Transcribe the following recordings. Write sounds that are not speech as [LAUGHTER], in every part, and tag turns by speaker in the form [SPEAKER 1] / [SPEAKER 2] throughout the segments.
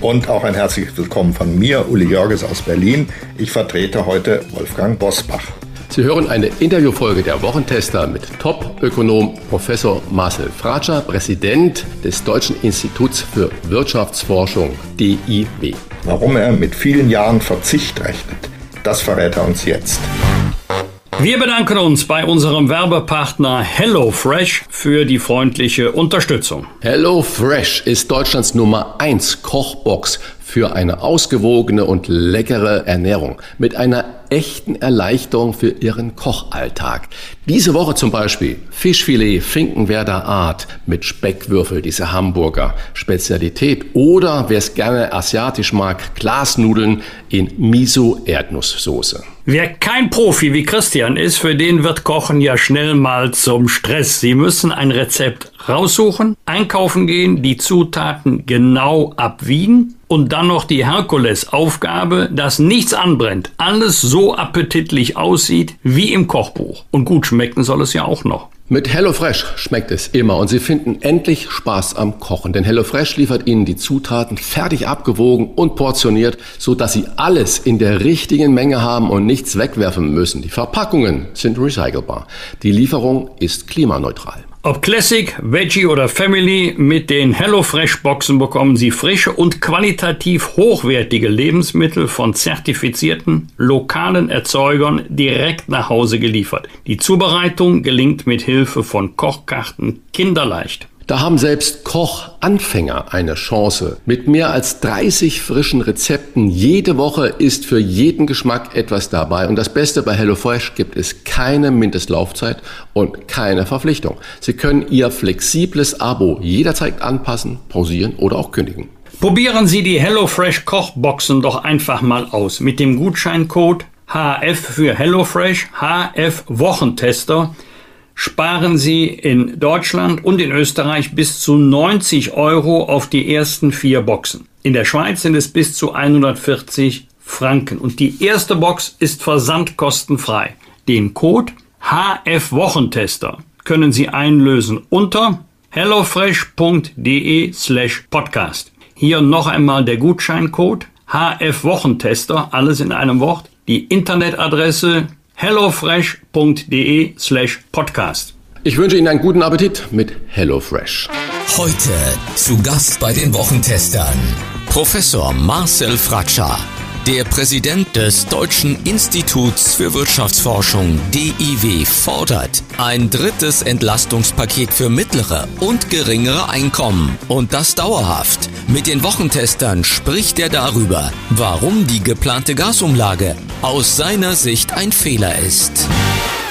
[SPEAKER 1] Und auch ein herzliches Willkommen von mir, Uli Jörges aus Berlin. Ich vertrete heute Wolfgang Bosbach.
[SPEAKER 2] Sie hören eine Interviewfolge der Wochentester mit Top-Ökonom Professor Marcel Fratscher, Präsident des Deutschen Instituts für Wirtschaftsforschung DIW.
[SPEAKER 1] Warum er mit vielen Jahren Verzicht rechnet, das verrät er uns jetzt.
[SPEAKER 3] Wir bedanken uns bei unserem Werbepartner HelloFresh für die freundliche Unterstützung.
[SPEAKER 2] HelloFresh ist Deutschlands Nummer 1 Kochbox für eine ausgewogene und leckere Ernährung mit einer echten Erleichterung für Ihren Kochalltag. Diese Woche zum Beispiel Fischfilet Finkenwerder Art mit Speckwürfel, diese Hamburger Spezialität. Oder wer es gerne asiatisch mag, Glasnudeln in Miso-Erdnusssoße.
[SPEAKER 3] Wer kein Profi wie Christian ist, für den wird Kochen ja schnell mal zum Stress. Sie müssen ein Rezept raussuchen, einkaufen gehen, die Zutaten genau abwiegen und dann noch die Herkulesaufgabe, dass nichts anbrennt, alles so appetitlich aussieht wie im Kochbuch. Und gut schmecken soll es ja auch noch.
[SPEAKER 2] Mit HelloFresh schmeckt es immer und Sie finden endlich Spaß am Kochen, denn HelloFresh liefert Ihnen die Zutaten fertig abgewogen und portioniert, so dass Sie alles in der richtigen Menge haben und nichts wegwerfen müssen. Die Verpackungen sind recycelbar. Die Lieferung ist klimaneutral.
[SPEAKER 3] Ob Classic, Veggie oder Family, mit den HelloFresh-Boxen bekommen Sie frische und qualitativ hochwertige Lebensmittel von zertifizierten lokalen Erzeugern direkt nach Hause geliefert. Die Zubereitung gelingt mit Hilfe von Kochkarten kinderleicht.
[SPEAKER 2] Da haben selbst Kochanfänger eine Chance. Mit mehr als 30 frischen Rezepten jede Woche ist für jeden Geschmack etwas dabei. Und das Beste bei HelloFresh gibt es keine Mindestlaufzeit und keine Verpflichtung. Sie können Ihr flexibles Abo jederzeit anpassen, pausieren oder auch kündigen.
[SPEAKER 3] Probieren Sie die HelloFresh Kochboxen doch einfach mal aus mit dem Gutscheincode HF für HelloFresh, HF Wochentester sparen Sie in Deutschland und in Österreich bis zu 90 Euro auf die ersten vier Boxen. In der Schweiz sind es bis zu 140 Franken. Und die erste Box ist versandkostenfrei. Den Code HF Wochentester können Sie einlösen unter hellofresh.de slash podcast. Hier noch einmal der Gutscheincode HF Wochentester, alles in einem Wort. Die Internetadresse hellofresh.de slash podcast.
[SPEAKER 2] Ich wünsche Ihnen einen guten Appetit mit HelloFresh.
[SPEAKER 4] Heute zu Gast bei den Wochentestern Professor Marcel Fratscher. Der Präsident des Deutschen Instituts für Wirtschaftsforschung DIW fordert ein drittes Entlastungspaket für mittlere und geringere Einkommen und das dauerhaft. Mit den Wochentestern spricht er darüber, warum die geplante Gasumlage aus seiner Sicht ein Fehler ist.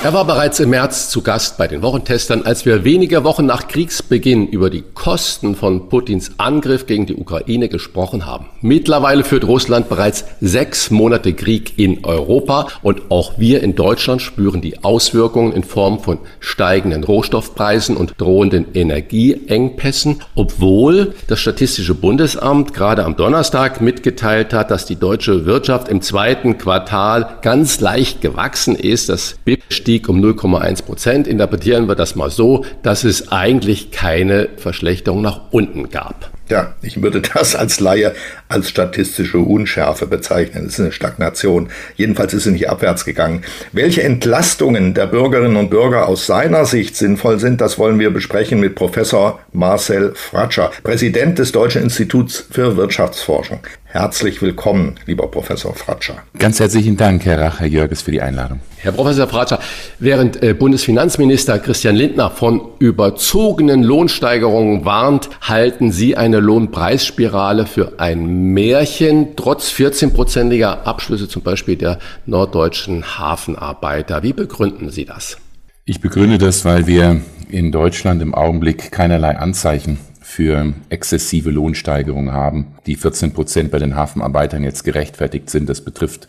[SPEAKER 2] Er war bereits im März zu Gast bei den Wochentestern, als wir wenige Wochen nach Kriegsbeginn über die Kosten von Putins Angriff gegen die Ukraine gesprochen haben. Mittlerweile führt Russland bereits sechs Monate Krieg in Europa und auch wir in Deutschland spüren die Auswirkungen in Form von steigenden Rohstoffpreisen und drohenden Energieengpässen, obwohl das Statistische Bundesamt gerade am Donnerstag mitgeteilt hat, dass die deutsche Wirtschaft im zweiten Quartal ganz leicht gewachsen ist. Das BIP stieg um 0,1 Prozent. Interpretieren wir das mal so, dass es eigentlich keine Verschlechterung nach unten gab.
[SPEAKER 1] Ja, ich würde das als Laie als statistische Unschärfe bezeichnen. Es ist eine Stagnation. Jedenfalls ist sie nicht abwärts gegangen. Welche Entlastungen der Bürgerinnen und Bürger aus seiner Sicht sinnvoll sind, das wollen wir besprechen mit Professor Marcel Fratscher, Präsident des Deutschen Instituts für Wirtschaftsforschung. Herzlich willkommen, lieber Professor Fratscher.
[SPEAKER 5] Ganz herzlichen Dank, Herr Rach, Herr Jörges, für die Einladung.
[SPEAKER 2] Herr Professor Fratscher, während äh, Bundesfinanzminister Christian Lindner von überzogenen Lohnsteigerungen warnt, halten Sie eine Lohnpreisspirale für ein Märchen, trotz 14-prozentiger Abschlüsse zum Beispiel der norddeutschen Hafenarbeiter. Wie begründen Sie das?
[SPEAKER 5] Ich begründe das, weil wir in Deutschland im Augenblick keinerlei Anzeichen für exzessive Lohnsteigerungen haben. Die 14 Prozent bei den Hafenarbeitern jetzt gerechtfertigt sind, das betrifft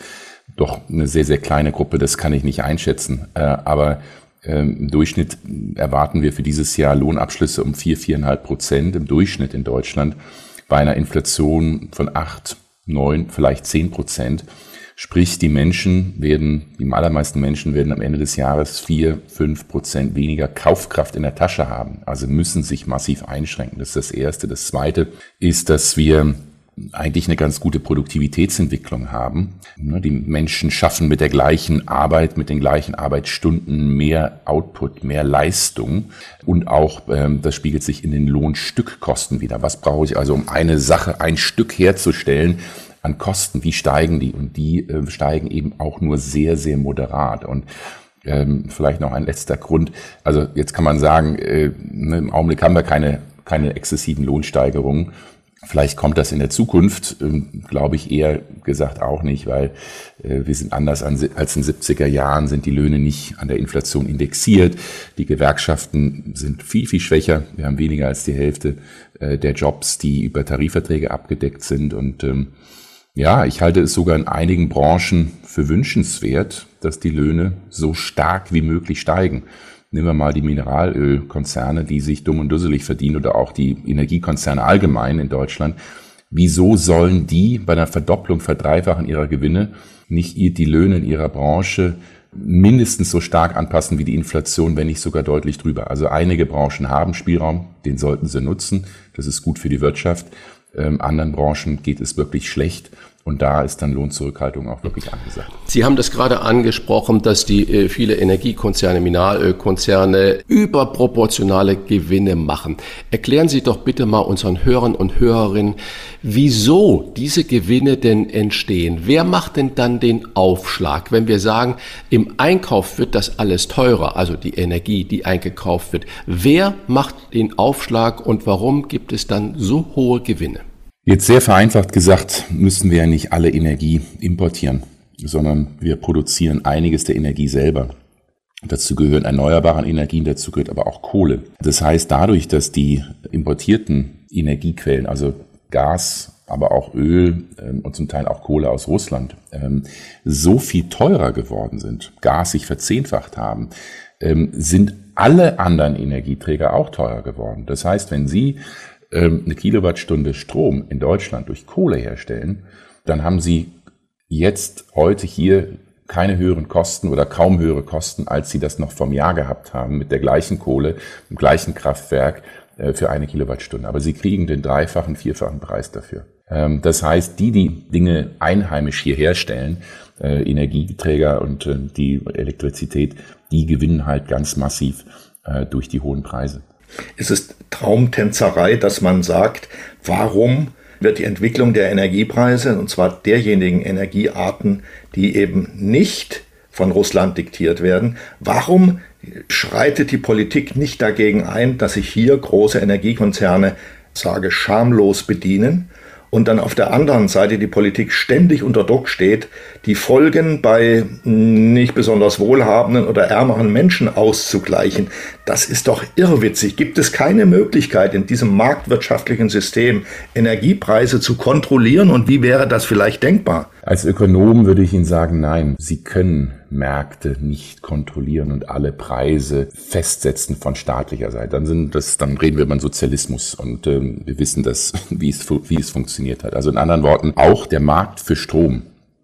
[SPEAKER 5] doch eine sehr, sehr kleine Gruppe, das kann ich nicht einschätzen. Äh, aber ähm, im Durchschnitt erwarten wir für dieses Jahr Lohnabschlüsse um vier, viereinhalb Prozent im Durchschnitt in Deutschland bei einer Inflation von acht, neun, vielleicht zehn Prozent. Sprich, die Menschen werden, die allermeisten Menschen werden am Ende des Jahres vier, fünf Prozent weniger Kaufkraft in der Tasche haben. Also müssen sich massiv einschränken. Das ist das Erste. Das Zweite ist, dass wir eigentlich eine ganz gute Produktivitätsentwicklung haben. Ne, die Menschen schaffen mit der gleichen Arbeit, mit den gleichen Arbeitsstunden mehr Output, mehr Leistung und auch ähm, das spiegelt sich in den Lohnstückkosten wieder. Was brauche ich also, um eine Sache, ein Stück herzustellen? An Kosten, wie steigen die? Und die äh, steigen eben auch nur sehr, sehr moderat. Und ähm, vielleicht noch ein letzter Grund. Also jetzt kann man sagen, äh, ne, im Augenblick haben wir keine, keine exzessiven Lohnsteigerungen. Vielleicht kommt das in der Zukunft, ähm, glaube ich eher gesagt auch nicht, weil äh, wir sind anders an, als in 70er Jahren, sind die Löhne nicht an der Inflation indexiert. Die Gewerkschaften sind viel, viel schwächer. Wir haben weniger als die Hälfte äh, der Jobs, die über Tarifverträge abgedeckt sind. Und ähm, ja, ich halte es sogar in einigen Branchen für wünschenswert, dass die Löhne so stark wie möglich steigen. Nehmen wir mal die Mineralölkonzerne, die sich dumm und dusselig verdienen oder auch die Energiekonzerne allgemein in Deutschland. Wieso sollen die bei einer Verdopplung, Verdreifachen ihrer Gewinne nicht die Löhne in ihrer Branche mindestens so stark anpassen wie die Inflation, wenn nicht sogar deutlich drüber. Also einige Branchen haben Spielraum, den sollten sie nutzen. Das ist gut für die Wirtschaft. Ähm, anderen Branchen geht es wirklich schlecht. Und da ist dann Lohnzurückhaltung auch wirklich angesagt.
[SPEAKER 2] Sie haben das gerade angesprochen, dass die äh, viele Energiekonzerne, Mineralölkonzerne überproportionale Gewinne machen. Erklären Sie doch bitte mal unseren Hörern und Hörerinnen, wieso diese Gewinne denn entstehen. Wer macht denn dann den Aufschlag, wenn wir sagen, im Einkauf wird das alles teurer, also die Energie, die eingekauft wird. Wer macht den Aufschlag und warum gibt es dann so hohe Gewinne?
[SPEAKER 5] Jetzt sehr vereinfacht gesagt, müssen wir ja nicht alle Energie importieren, sondern wir produzieren einiges der Energie selber. Dazu gehören erneuerbare Energien, dazu gehört aber auch Kohle. Das heißt, dadurch, dass die importierten Energiequellen, also Gas, aber auch Öl ähm, und zum Teil auch Kohle aus Russland, ähm, so viel teurer geworden sind, Gas sich verzehnfacht haben, ähm, sind alle anderen Energieträger auch teurer geworden. Das heißt, wenn Sie ähm, eine Kilowattstunde Strom in Deutschland durch Kohle herstellen, dann haben sie jetzt heute hier keine höheren Kosten oder kaum höhere Kosten, als sie das noch vom Jahr gehabt haben mit der gleichen Kohle, im gleichen Kraftwerk äh, für eine Kilowattstunde. Aber sie kriegen den dreifachen, vierfachen Preis dafür. Ähm, das heißt, die, die Dinge einheimisch hier herstellen, äh, Energieträger und äh, die Elektrizität, die gewinnen halt ganz massiv durch die hohen Preise.
[SPEAKER 1] Es ist Traumtänzerei, dass man sagt, warum wird die Entwicklung der Energiepreise, und zwar derjenigen Energiearten, die eben nicht von Russland diktiert werden, warum schreitet die Politik nicht dagegen ein, dass sich hier große Energiekonzerne, sage, schamlos bedienen und dann auf der anderen Seite die Politik ständig unter Druck steht, die Folgen bei nicht besonders wohlhabenden oder ärmeren Menschen auszugleichen. Das ist doch irrwitzig. Gibt es keine Möglichkeit in diesem marktwirtschaftlichen System Energiepreise zu kontrollieren und wie wäre das vielleicht denkbar?
[SPEAKER 5] Als Ökonom würde ich Ihnen sagen, nein, Sie können Märkte nicht kontrollieren und alle Preise festsetzen von staatlicher Seite. Dann sind das, dann reden wir über Sozialismus und ähm, wir wissen das, [LAUGHS] wie es, wie es funktioniert hat. Also in anderen Worten, auch der Markt für Strom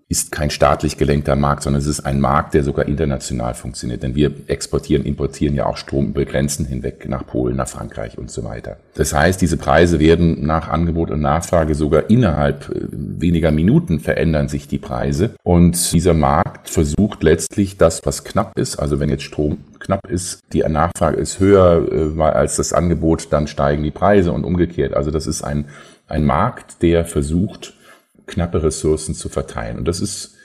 [SPEAKER 5] ist kein staatlich gelenkter Markt, sondern es ist ein Markt, der sogar international funktioniert. Denn wir exportieren, importieren ja auch Strom über Grenzen hinweg nach Polen, nach Frankreich und so weiter. Das heißt, diese Preise werden nach Angebot und Nachfrage sogar innerhalb äh, weniger Minuten verändern sich die Preise. Und dieser Markt versucht letztlich das, was knapp ist, also wenn jetzt Strom knapp ist, die Nachfrage ist höher äh, als das Angebot, dann steigen die Preise und umgekehrt. Also das ist ein, ein Markt, der versucht, knappe Ressourcen zu verteilen. Und das ist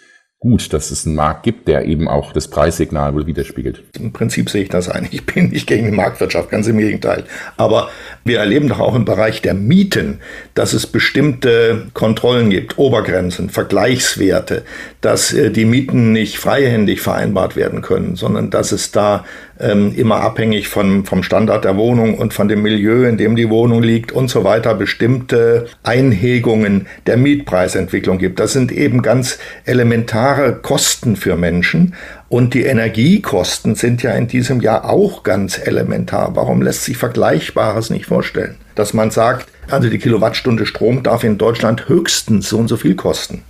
[SPEAKER 5] gut, dass es einen Markt gibt, der eben auch das Preissignal wohl widerspiegelt.
[SPEAKER 1] Im Prinzip sehe ich das ein. [LAUGHS] Ich bin nicht gegen die Marktwirtschaft, ganz im Gegenteil. Aber wir erleben doch auch im Bereich der Mieten, dass es bestimmte Kontrollen gibt, Obergrenzen, Vergleichswerte, dass äh, die Mieten nicht freihändig vereinbart werden können, sondern dass es da ähm, immer abhängig von, vom Standard der Wohnung und von dem Milieu, in dem die Wohnung liegt und so weiter, bestimmte Einhegungen der Mietpreisentwicklung gibt. Das sind eben ganz elementare Kosten für Menschen. Und die Energiekosten sind ja in diesem Jahr auch ganz elementar. Warum lässt sich Vergleichbares nicht vorstellen? Dass man sagt, also die Kilowattstunde Strom darf in Deutschland höchstens so und so viel kosten.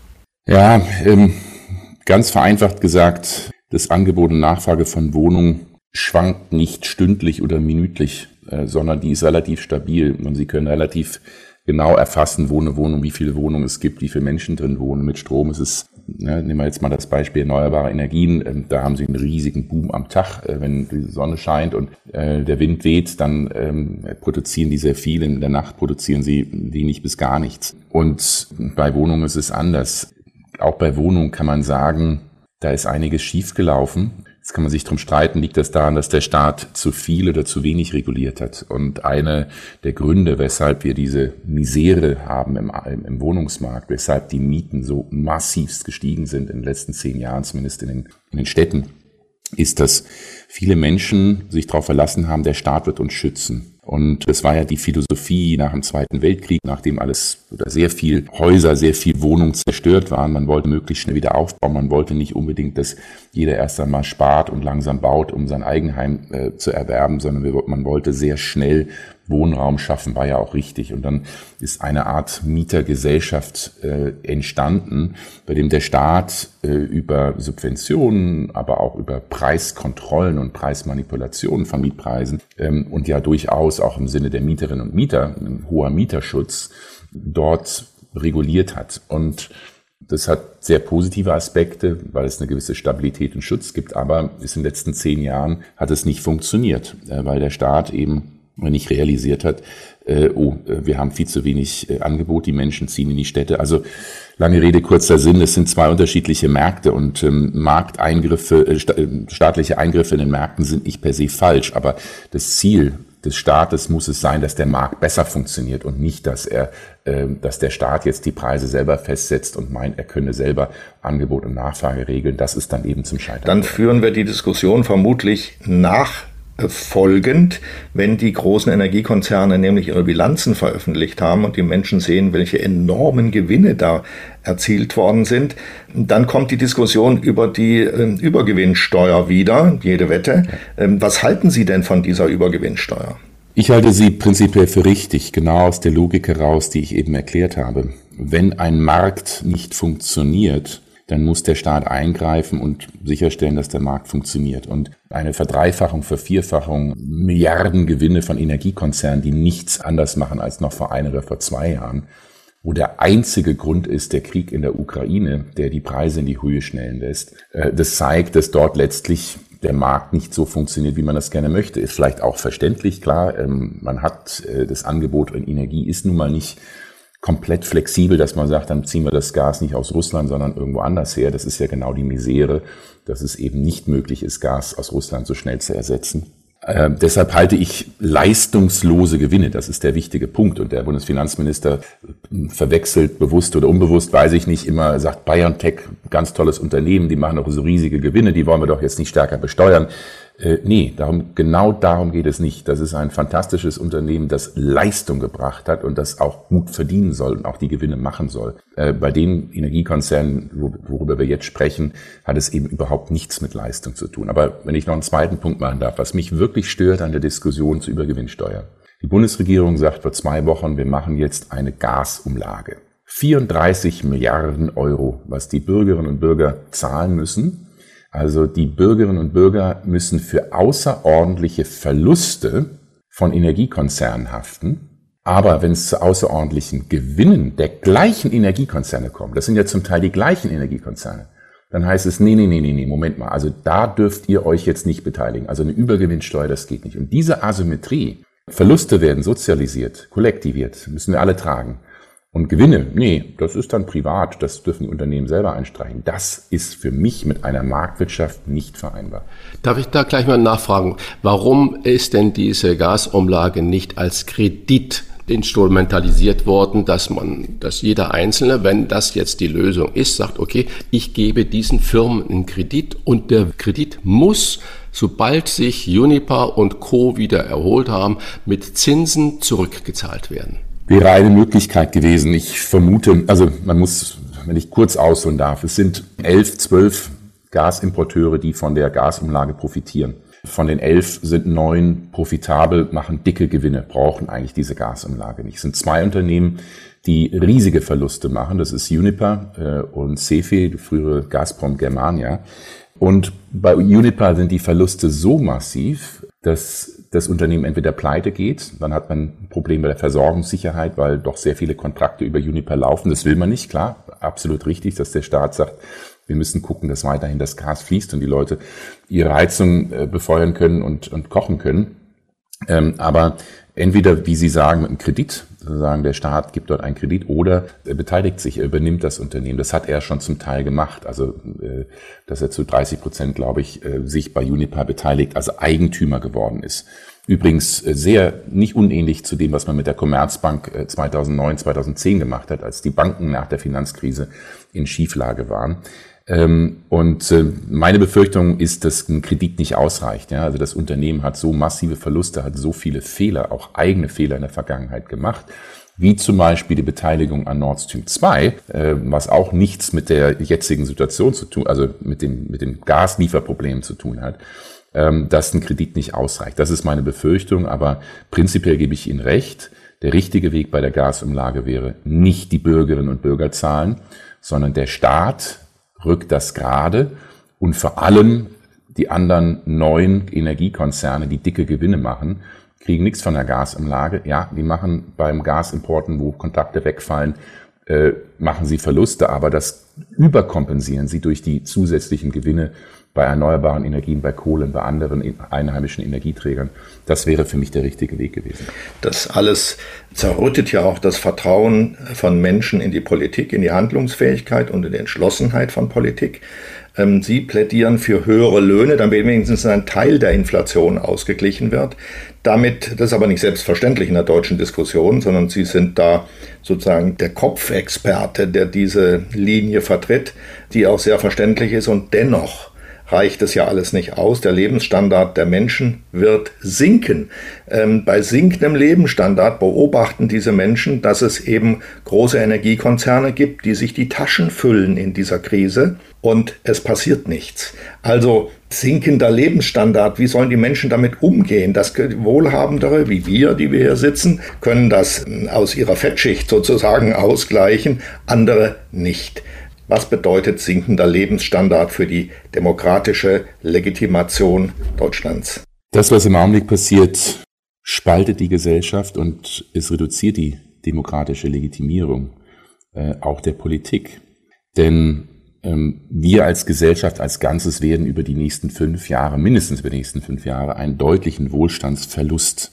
[SPEAKER 5] Ja, ähm, ganz vereinfacht gesagt, das Angebot und Nachfrage von Wohnungen schwankt nicht stündlich oder minütlich, äh, sondern die ist relativ stabil und Sie können relativ genau erfassen, wo eine Wohnung, wie viele Wohnungen es gibt, wie viele Menschen drin wohnen. Mit Strom ist es, ne, nehmen wir jetzt mal das Beispiel erneuerbare Energien, äh, da haben Sie einen riesigen Boom am Tag, äh, wenn die Sonne scheint und äh, der Wind weht, dann ähm, produzieren die sehr viel, in der Nacht produzieren sie wenig bis gar nichts. Und bei Wohnungen ist es anders. Auch bei Wohnungen kann man sagen, da ist einiges schiefgelaufen. Jetzt kann man sich drum streiten, liegt das daran, dass der Staat zu viel oder zu wenig reguliert hat. Und eine der Gründe, weshalb wir diese Misere haben im, im Wohnungsmarkt, weshalb die Mieten so massivst gestiegen sind in den letzten zehn Jahren, zumindest in den, in den Städten, ist, dass viele Menschen sich darauf verlassen haben, der Staat wird uns schützen. Und das war ja die Philosophie nach dem Zweiten Weltkrieg, nachdem alles oder sehr viel Häuser, sehr viel Wohnungen zerstört waren. Man wollte möglichst schnell wieder aufbauen. Man wollte nicht unbedingt, dass jeder erst einmal spart und langsam baut, um sein Eigenheim äh, zu erwerben, sondern man wollte sehr schnell Wohnraum schaffen, war ja auch richtig. Und dann ist eine Art Mietergesellschaft äh, entstanden, bei dem der Staat äh, über Subventionen, aber auch über Preiskontrollen und Preismanipulationen von Mietpreisen ähm, und ja durchaus auch im Sinne der Mieterinnen und Mieter, ein hoher Mieterschutz, dort reguliert hat. Und das hat sehr positive Aspekte, weil es eine gewisse Stabilität und Schutz gibt, aber ist in den letzten zehn Jahren hat es nicht funktioniert, äh, weil der Staat eben nicht realisiert hat, äh, oh, äh, wir haben viel zu wenig äh, Angebot, die Menschen ziehen in die Städte. Also lange Rede, kurzer Sinn, es sind zwei unterschiedliche Märkte und ähm, Markteingriffe, äh, äh, staatliche Eingriffe in den Märkten sind nicht per se falsch, aber das Ziel des Staates muss es sein, dass der Markt besser funktioniert und nicht, dass er, äh, dass der Staat jetzt die Preise selber festsetzt und meint, er könne selber Angebot und Nachfrage regeln. Das ist dann eben zum Scheitern.
[SPEAKER 1] Dann führen wir die Diskussion vermutlich nach folgend, wenn die großen Energiekonzerne nämlich ihre Bilanzen veröffentlicht haben und die Menschen sehen, welche enormen Gewinne da erzielt worden sind, dann kommt die Diskussion über die äh, Übergewinnsteuer wieder, jede Wette. Ähm, was halten Sie denn von dieser Übergewinnsteuer?
[SPEAKER 5] Ich halte sie prinzipiell für richtig, genau aus der Logik heraus, die ich eben erklärt habe. Wenn ein Markt nicht funktioniert, dann muss der Staat eingreifen und sicherstellen, dass der Markt funktioniert. Und eine Verdreifachung, Vervierfachung, Milliardengewinne von Energiekonzernen, die nichts anders machen als noch vor ein oder vor zwei Jahren, wo der einzige Grund ist der Krieg in der Ukraine, der die Preise in die Höhe schnellen lässt. Äh, das zeigt, dass dort letztlich der Markt nicht so funktioniert, wie man das gerne möchte. Ist vielleicht auch verständlich, klar. Ähm, man hat äh, das Angebot an Energie ist nun mal nicht komplett flexibel, dass man sagt, dann ziehen wir das Gas nicht aus Russland, sondern irgendwo anders her. Das ist ja genau die Misere, dass es eben nicht möglich ist, Gas aus Russland so schnell zu ersetzen. Äh, deshalb halte ich leistungslose Gewinne, das ist der wichtige Punkt. Und der Bundesfinanzminister verwechselt, bewusst oder unbewusst, weiß ich nicht, immer sagt BayernTech, ganz tolles Unternehmen, die machen doch so riesige Gewinne, die wollen wir doch jetzt nicht stärker besteuern. Äh, nee, darum, genau darum geht es nicht. Das ist ein fantastisches Unternehmen, das Leistung gebracht hat und das auch gut verdienen soll und auch die Gewinne machen soll. Äh, bei den Energiekonzernen, wo, worüber wir jetzt sprechen, hat es eben überhaupt nichts mit Leistung zu tun. Aber wenn ich noch einen zweiten Punkt machen darf, was mich wirklich stört an der Diskussion zur Übergewinnsteuer. Die Bundesregierung sagt vor zwei Wochen, wir machen jetzt eine Gasumlage. 34 Milliarden Euro, was die Bürgerinnen und Bürger zahlen müssen, also die Bürgerinnen und Bürger müssen für außerordentliche Verluste von Energiekonzernen haften. Aber wenn es zu außerordentlichen Gewinnen der gleichen Energiekonzerne kommt, das sind ja zum Teil die gleichen Energiekonzerne, dann heißt es, nee, nee, nee, nee, nee, Moment mal, also da dürft ihr euch jetzt nicht beteiligen. Also eine Übergewinnsteuer, das geht nicht. Und diese Asymmetrie, Verluste werden sozialisiert, kollektiviert, müssen wir alle tragen. Und Gewinne, nee, das ist dann privat, das dürfen die Unternehmen selber einstreichen. Das ist für mich mit einer Marktwirtschaft nicht vereinbar.
[SPEAKER 2] Darf ich da gleich mal nachfragen, warum ist denn diese Gasumlage nicht als Kredit instrumentalisiert worden, dass man, dass jeder Einzelne, wenn das jetzt die Lösung ist, sagt, okay, ich gebe diesen Firmen einen Kredit und der Kredit muss, sobald sich Juniper und Co. wieder erholt haben, mit Zinsen zurückgezahlt werden.
[SPEAKER 5] Wäre eine Möglichkeit gewesen. Ich vermute, also man muss, wenn ich kurz ausholen darf, es sind elf, zwölf Gasimporteure, die von der Gasumlage profitieren. Von den elf sind neun profitabel, machen dicke Gewinne, brauchen eigentlich diese Gasumlage nicht. Es sind zwei Unternehmen, die riesige Verluste machen. Das ist Uniper äh, und Cefe, die frühere Gazprom Germania. Und bei Uniper sind die Verluste so massiv, dass das Unternehmen entweder pleite geht, dann hat man ein Problem bei der Versorgungssicherheit, weil doch sehr viele Kontrakte über Uniper laufen. Das will man nicht, klar, absolut richtig, dass der Staat sagt, wir müssen gucken, dass weiterhin das Gas fließt und die Leute ihre Heizung äh, befeuern können und, und kochen können. Ähm, aber entweder, wie Sie sagen, mit einem Kredit, sozusagen der Staat gibt dort einen Kredit oder er beteiligt sich, er übernimmt das Unternehmen. Das hat er schon zum Teil gemacht. Also, äh, dass er zu 30 Prozent, glaube ich, äh, sich bei Uniper beteiligt, also Eigentümer geworden ist. Übrigens äh, sehr nicht unähnlich zu dem, was man mit der Commerzbank 2009, 2010 gemacht hat, als die Banken nach der Finanzkrise in Schieflage waren. Ähm, und äh, meine Befürchtung ist, dass ein Kredit nicht ausreicht. Also das Unternehmen hat so massive Verluste, hat so viele Fehler, auch eigene Fehler in der Vergangenheit gemacht wie zum Beispiel die Beteiligung an Nord Stream 2, äh, was auch nichts mit der jetzigen Situation zu tun, also mit dem, mit dem Gaslieferproblem zu tun hat, ähm, dass ein Kredit nicht ausreicht. Das ist meine Befürchtung, aber prinzipiell gebe ich Ihnen recht. Der richtige Weg bei der Gasumlage wäre nicht die Bürgerinnen und Bürger zahlen, sondern der Staat rückt das gerade und vor allem die anderen neuen Energiekonzerne, die dicke Gewinne machen, kriegen nichts von der Gasumlage. Ja, die machen beim Gasimporten, wo Kontakte wegfallen, äh, machen sie Verluste, aber das überkompensieren sie durch die zusätzlichen Gewinne bei erneuerbaren Energien, bei Kohlen, bei anderen einheimischen Energieträgern. Das wäre für mich der richtige Weg gewesen.
[SPEAKER 1] Das alles zerrüttet ja auch das Vertrauen von Menschen in die Politik, in die Handlungsfähigkeit und in die Entschlossenheit von Politik. Ähm, Sie plädieren für höhere Löhne, damit wenigstens ein Teil der Inflation ausgeglichen wird. Damit, das ist aber nicht selbstverständlich in der deutschen Diskussion, sondern Sie sind da sozusagen der Kopfexperte, der diese Linie vertritt, die auch sehr verständlich ist und dennoch reicht es ja alles nicht aus. Der Lebensstandard der Menschen wird sinken. Ähm, bei sinkendem Lebensstandard beobachten diese Menschen, dass es eben große Energiekonzerne gibt, die sich die Taschen füllen in dieser Krise und es passiert nichts. Also sinkender Lebensstandard, wie sollen die Menschen damit umgehen? Das Wohlhabendere, wie wir, die wir hier sitzen, können das äh, aus ihrer Fettschicht sozusagen ausgleichen, andere nicht. Was bedeutet sinkender Lebensstandard für die demokratische Legitimation Deutschlands?
[SPEAKER 5] Das, was im Augenblick passiert, spaltet die Gesellschaft und es reduziert die demokratische Legitimierung äh, auch der Politik. Denn ähm, wir als Gesellschaft als Ganzes werden über die nächsten fünf Jahre, mindestens über die nächsten fünf Jahre, einen deutlichen Wohlstandsverlust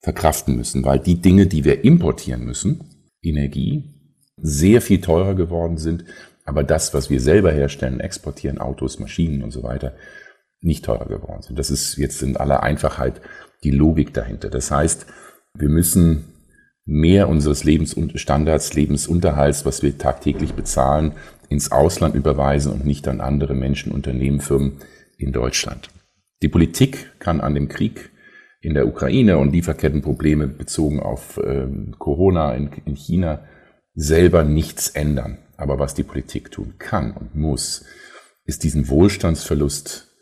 [SPEAKER 5] verkraften müssen, weil die Dinge, die wir importieren müssen, Energie, sehr viel teurer geworden sind aber das, was wir selber herstellen, exportieren, Autos, Maschinen und so weiter, nicht teurer geworden sind. Das ist jetzt in aller Einfachheit die Logik dahinter. Das heißt, wir müssen mehr unseres Lebensstandards, Lebensunterhalts, was wir tagtäglich bezahlen, ins Ausland überweisen und nicht an andere Menschen, Unternehmen, Firmen in Deutschland. Die Politik kann an dem Krieg in der Ukraine und Lieferkettenprobleme bezogen auf äh, Corona in, in China selber nichts ändern. Aber was die Politik tun kann und muss, ist diesen Wohlstandsverlust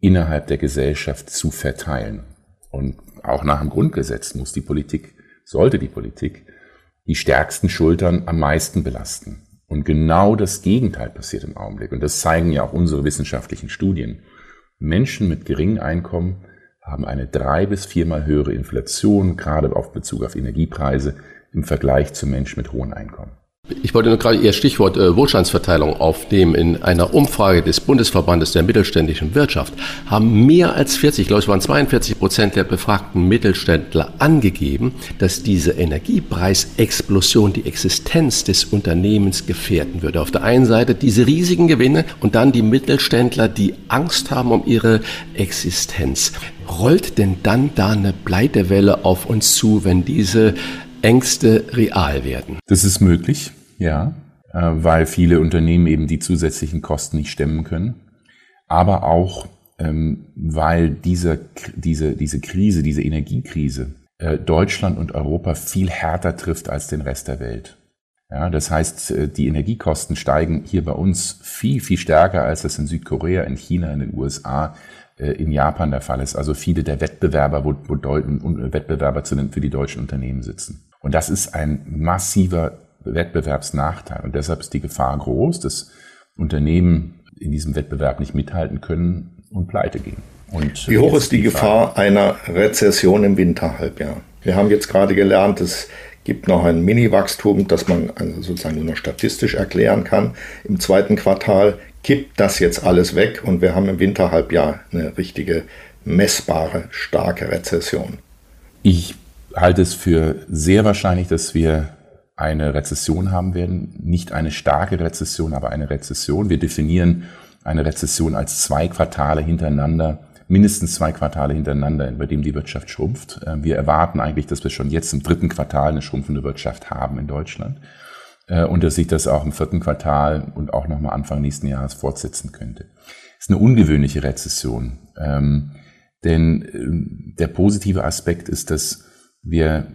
[SPEAKER 5] innerhalb der Gesellschaft zu verteilen. Und auch nach dem Grundgesetz muss die Politik, sollte die Politik, die stärksten Schultern am meisten belasten. Und genau das Gegenteil passiert im Augenblick. Und das zeigen ja auch unsere wissenschaftlichen Studien. Menschen mit geringem Einkommen haben eine drei bis viermal höhere Inflation, gerade auf Bezug auf Energiepreise, im Vergleich zu Menschen mit hohem Einkommen.
[SPEAKER 2] Ich wollte nur gerade Ihr Stichwort äh, Wohlstandsverteilung aufnehmen. In einer Umfrage des Bundesverbandes der mittelständischen Wirtschaft haben mehr als 40, ich glaube es waren 42 Prozent der befragten Mittelständler angegeben, dass diese Energiepreisexplosion die Existenz des Unternehmens gefährden würde. Auf der einen Seite diese riesigen Gewinne und dann die Mittelständler, die Angst haben um ihre Existenz. Rollt denn dann da eine Pleitewelle auf uns zu, wenn diese Ängste real werden?
[SPEAKER 5] Das ist möglich, ja, äh, weil viele Unternehmen eben die zusätzlichen Kosten nicht stemmen können. Aber auch, ähm, weil diese, diese, diese Krise, diese Energiekrise äh, Deutschland und Europa viel härter trifft als den Rest der Welt. Ja, das heißt, äh, die Energiekosten steigen hier bei uns viel, viel stärker, als das in Südkorea, in China, in den USA, in Japan der Fall ist. Also viele der Wettbewerber, wo, wo Wettbewerber für die deutschen Unternehmen sitzen. Und das ist ein massiver Wettbewerbsnachteil. Und deshalb ist die Gefahr groß, dass Unternehmen in diesem Wettbewerb nicht mithalten können und pleite gehen.
[SPEAKER 1] Und Wie hoch ist die, die Gefahr einer Rezession im Winterhalbjahr? Wir haben jetzt gerade gelernt, es gibt noch ein Mini-Wachstum, das man also sozusagen nur noch statistisch erklären kann. Im zweiten Quartal kippt das jetzt alles weg und wir haben im Winterhalbjahr eine richtige messbare, starke Rezession.
[SPEAKER 5] Ich halte es für sehr wahrscheinlich, dass wir eine Rezession haben werden. Nicht eine starke Rezession, aber eine Rezession. Wir definieren eine Rezession als zwei Quartale hintereinander mindestens zwei Quartale hintereinander, bei dem die Wirtschaft schrumpft. Äh, wir erwarten eigentlich, dass wir schon jetzt im dritten Quartal eine schrumpfende Wirtschaft haben in Deutschland äh, und dass sich das auch im vierten Quartal und auch nochmal Anfang nächsten Jahres fortsetzen könnte. Das ist eine ungewöhnliche Rezession, ähm, denn ähm, der positive Aspekt ist, dass wir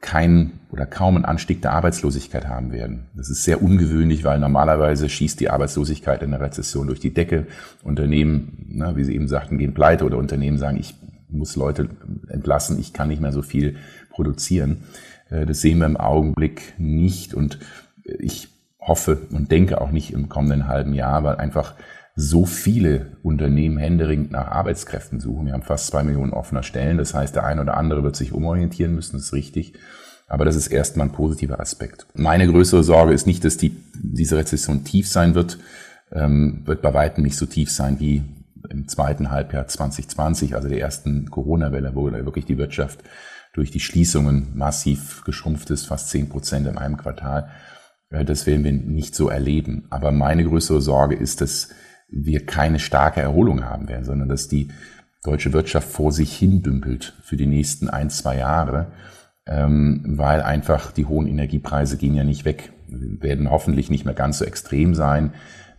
[SPEAKER 5] keinen oder kaum einen Anstieg der Arbeitslosigkeit haben werden. Das ist sehr ungewöhnlich, weil normalerweise schießt die Arbeitslosigkeit in der Rezession durch die Decke. Unternehmen, na, wie Sie eben sagten, gehen pleite oder Unternehmen sagen, ich muss Leute entlassen, ich kann nicht mehr so viel produzieren. Äh, das sehen wir im Augenblick nicht und ich hoffe und denke auch nicht im kommenden halben Jahr, weil einfach so viele Unternehmen händeringend nach Arbeitskräften suchen. Wir haben fast zwei Millionen offener Stellen. Das heißt, der eine oder andere wird sich umorientieren müssen, das ist richtig. Aber das ist erstmal ein positiver Aspekt. Meine größere Sorge ist nicht, dass die, diese Rezession tief sein wird, ähm, wird bei weitem nicht so tief sein wie im zweiten Halbjahr 2020, also der ersten Corona-Welle, wo wirklich die Wirtschaft durch die Schließungen massiv geschrumpft ist, fast zehn Prozent in einem Quartal. Äh, das werden wir nicht so erleben. Aber meine größere Sorge ist, dass wir keine starke Erholung haben werden, sondern dass die deutsche Wirtschaft vor sich hin dümpelt für die nächsten ein, zwei Jahre, ähm, weil einfach die hohen Energiepreise gehen ja nicht weg, werden hoffentlich nicht mehr ganz so extrem sein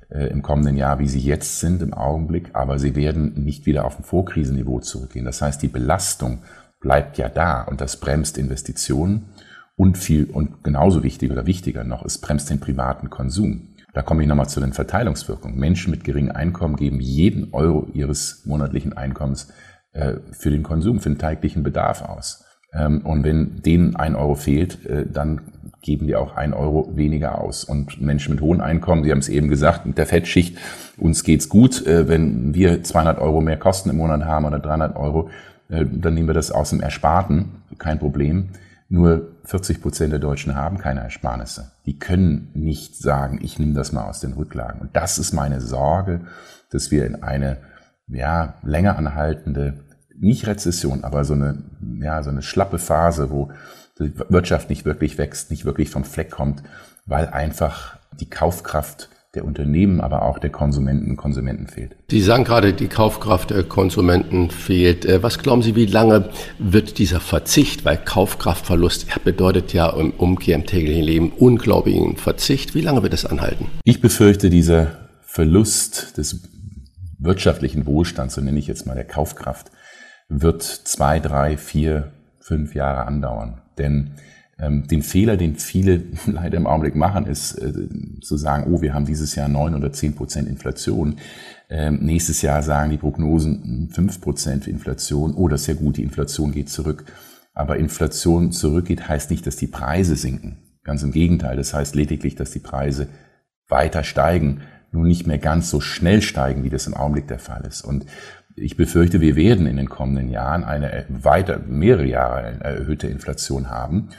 [SPEAKER 5] äh, im kommenden Jahr, wie sie jetzt sind im Augenblick, aber sie werden nicht wieder auf ein Vorkrisenniveau zurückgehen. Das heißt, die Belastung bleibt ja da und das bremst Investitionen und viel und genauso wichtig oder wichtiger noch, es bremst den privaten Konsum. Da komme ich nochmal zu den Verteilungswirkungen. Menschen mit geringem Einkommen geben jeden Euro ihres monatlichen Einkommens äh, für den Konsum, für den täglichen Bedarf aus. Ähm, und wenn denen ein Euro fehlt, äh, dann geben die auch ein Euro weniger aus. Und Menschen mit hohen Einkommen, Sie haben es eben gesagt, mit der Fettschicht, uns geht's gut. Äh, wenn wir 200 Euro mehr Kosten im Monat haben oder 300 Euro, äh, dann nehmen wir das aus dem Ersparten, kein Problem. Nur 40 Prozent der Deutschen haben keine Ersparnisse. Die können nicht sagen, ich nehme das mal aus den Rücklagen. Und das ist meine Sorge, dass wir in eine ja, länger anhaltende, nicht Rezession, aber so eine, ja, so eine schlappe Phase, wo die Wirtschaft nicht wirklich wächst, nicht wirklich vom Fleck kommt, weil einfach die Kaufkraft der Unternehmen, aber auch der Konsumenten und Konsumenten fehlt.
[SPEAKER 2] Sie sagen gerade, die Kaufkraft der Konsumenten fehlt. Äh, was glauben Sie, wie lange wird dieser Verzicht, weil Kaufkraftverlust bedeutet ja im Umkehr im täglichen Leben unglaublichen Verzicht, wie lange wird das anhalten?
[SPEAKER 5] Ich befürchte, dieser Verlust des wirtschaftlichen Wohlstands, so nenne ich jetzt mal der Kaufkraft, wird zwei, drei, vier, fünf Jahre andauern. Denn ähm, den Fehler, den viele [LAUGHS] leider im Augenblick machen, ist äh, zu sagen, oh, wir haben dieses Jahr neun oder zehn Prozent Inflation. Ähm, nächstes Jahr sagen die Prognosen fünf Prozent Inflation. Oh, das ist ja gut, die Inflation geht zurück. Aber Inflation zurückgeht, heißt nicht, dass die Preise sinken. Ganz im Gegenteil. Das heißt lediglich, dass die Preise weiter steigen, nur nicht mehr ganz so schnell steigen, wie das im Augenblick der Fall ist. Und ich befürchte, wir werden in den kommenden Jahren eine weiter, mehrere Jahre erhöhte Inflation haben.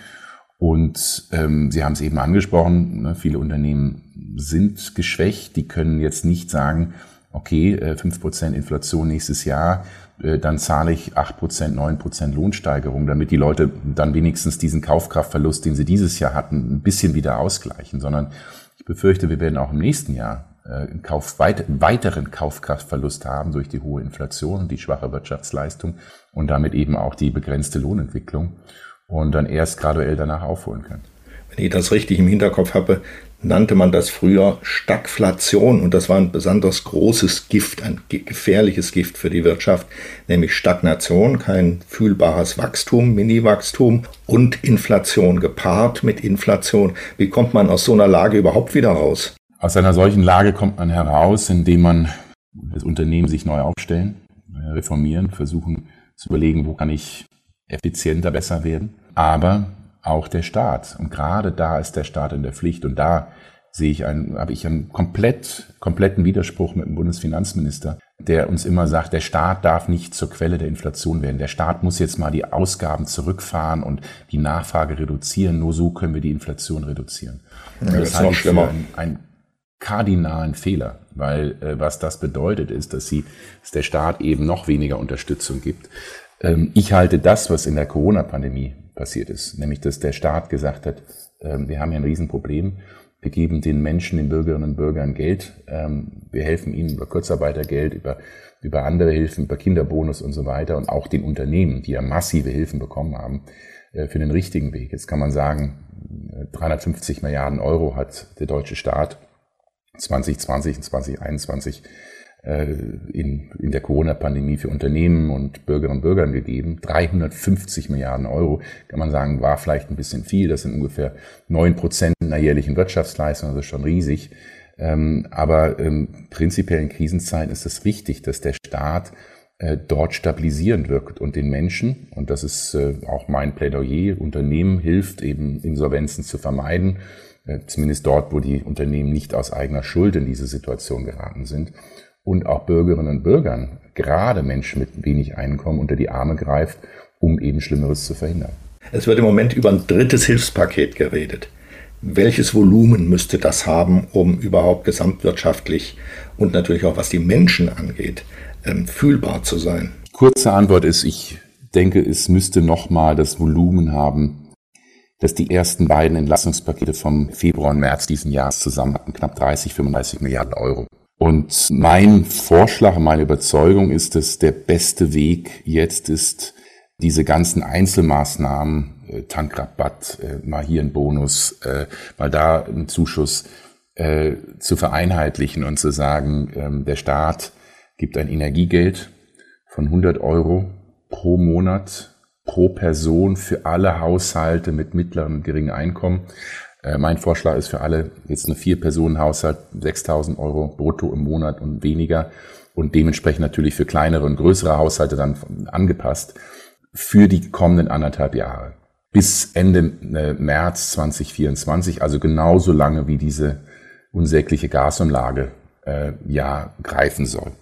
[SPEAKER 5] Und ähm, Sie haben es eben angesprochen, ne, viele Unternehmen sind geschwächt, die können jetzt nicht sagen, okay, äh, fünf Prozent Inflation nächstes Jahr, äh, dann zahle ich acht Prozent, neun Prozent Lohnsteigerung, damit die Leute dann wenigstens diesen Kaufkraftverlust, den sie dieses Jahr hatten, ein bisschen wieder ausgleichen, sondern ich befürchte, wir werden auch im nächsten Jahr äh, einen Kauf, weit, weiteren Kaufkraftverlust haben durch die hohe Inflation und die schwache Wirtschaftsleistung und damit eben auch die begrenzte Lohnentwicklung. Und dann erst graduell danach aufholen können.
[SPEAKER 1] Wenn ich das richtig im Hinterkopf habe, nannte man das früher Stagflation und das war ein besonders großes Gift, ein gefährliches Gift für die Wirtschaft, nämlich Stagnation, kein fühlbares Wachstum, Mini-Wachstum und Inflation gepaart mit Inflation. Wie kommt man aus so einer Lage überhaupt wieder raus?
[SPEAKER 5] Aus einer solchen Lage kommt man heraus, indem man das Unternehmen sich neu aufstellen, reformieren, versuchen zu überlegen, wo kann ich effizienter, besser werden. Aber auch der Staat. Und gerade da ist der Staat in der Pflicht. Und da sehe ich einen, habe ich einen komplett, kompletten Widerspruch mit dem Bundesfinanzminister, der uns immer sagt, der Staat darf nicht zur Quelle der Inflation werden. Der Staat muss jetzt mal die Ausgaben zurückfahren und die Nachfrage reduzieren. Nur so können wir die Inflation reduzieren. Ja, das, das halte ich für einen, einen kardinalen Fehler, weil äh, was das bedeutet ist, dass, sie, dass der Staat eben noch weniger Unterstützung gibt. Ähm, ich halte das, was in der Corona-Pandemie passiert ist, nämlich dass der Staat gesagt hat, ähm, wir haben hier ein Riesenproblem, wir geben den Menschen, den Bürgerinnen und Bürgern Geld, ähm, wir helfen ihnen über Kurzarbeitergeld, über, über andere Hilfen, über Kinderbonus und so weiter. Und auch den Unternehmen, die ja massive Hilfen bekommen haben, äh, für den richtigen Weg. Jetzt kann man sagen, 350 Milliarden Euro hat der deutsche Staat 2020 und 2021 äh, in, in der Corona-Pandemie für Unternehmen und Bürgerinnen und Bürgern gegeben. 350 Milliarden Euro, kann man sagen, war vielleicht ein bisschen viel. Das sind ungefähr neun Prozent einer jährlichen Wirtschaftsleistung, ist schon riesig. Ähm, aber ähm, prinzipiell in Krisenzeiten ist es wichtig, dass der Staat äh, dort stabilisierend wirkt und den Menschen, und das ist äh, auch mein Plädoyer, Unternehmen hilft eben Insolvenzen zu vermeiden, zumindest dort, wo die Unternehmen nicht aus eigener Schuld in diese Situation geraten sind und auch Bürgerinnen und Bürgern, gerade Menschen mit wenig Einkommen, unter die Arme greift, um eben Schlimmeres zu verhindern.
[SPEAKER 1] Es wird im Moment über ein drittes Hilfspaket geredet. Welches Volumen müsste das haben, um überhaupt gesamtwirtschaftlich und natürlich auch was die Menschen angeht, ähm, fühlbar zu sein?
[SPEAKER 5] Kurze Antwort ist, ich denke, es müsste nochmal das Volumen haben, dass die ersten beiden Entlassungspakete vom Februar und März diesen Jahres zusammen hatten, knapp 30, 35 Milliarden Euro. Und mein Vorschlag, meine Überzeugung ist, dass der beste Weg jetzt ist, diese ganzen Einzelmaßnahmen, äh, Tankrabatt, äh, mal hier ein Bonus, äh, mal da ein Zuschuss, äh, zu vereinheitlichen und zu sagen, ähm, der Staat gibt ein Energiegeld von 100 Euro pro Monat, pro Person für alle Haushalte mit mittlerem und geringem Einkommen. Äh, mein Vorschlag ist für alle jetzt eine Vier-Personen-Haushalt 6.000 Euro brutto im Monat und weniger und dementsprechend natürlich für kleinere und größere Haushalte dann angepasst für die kommenden anderthalb Jahre bis Ende äh, März 2024, also genauso lange wie diese unsägliche Gasumlage äh, ja greifen soll.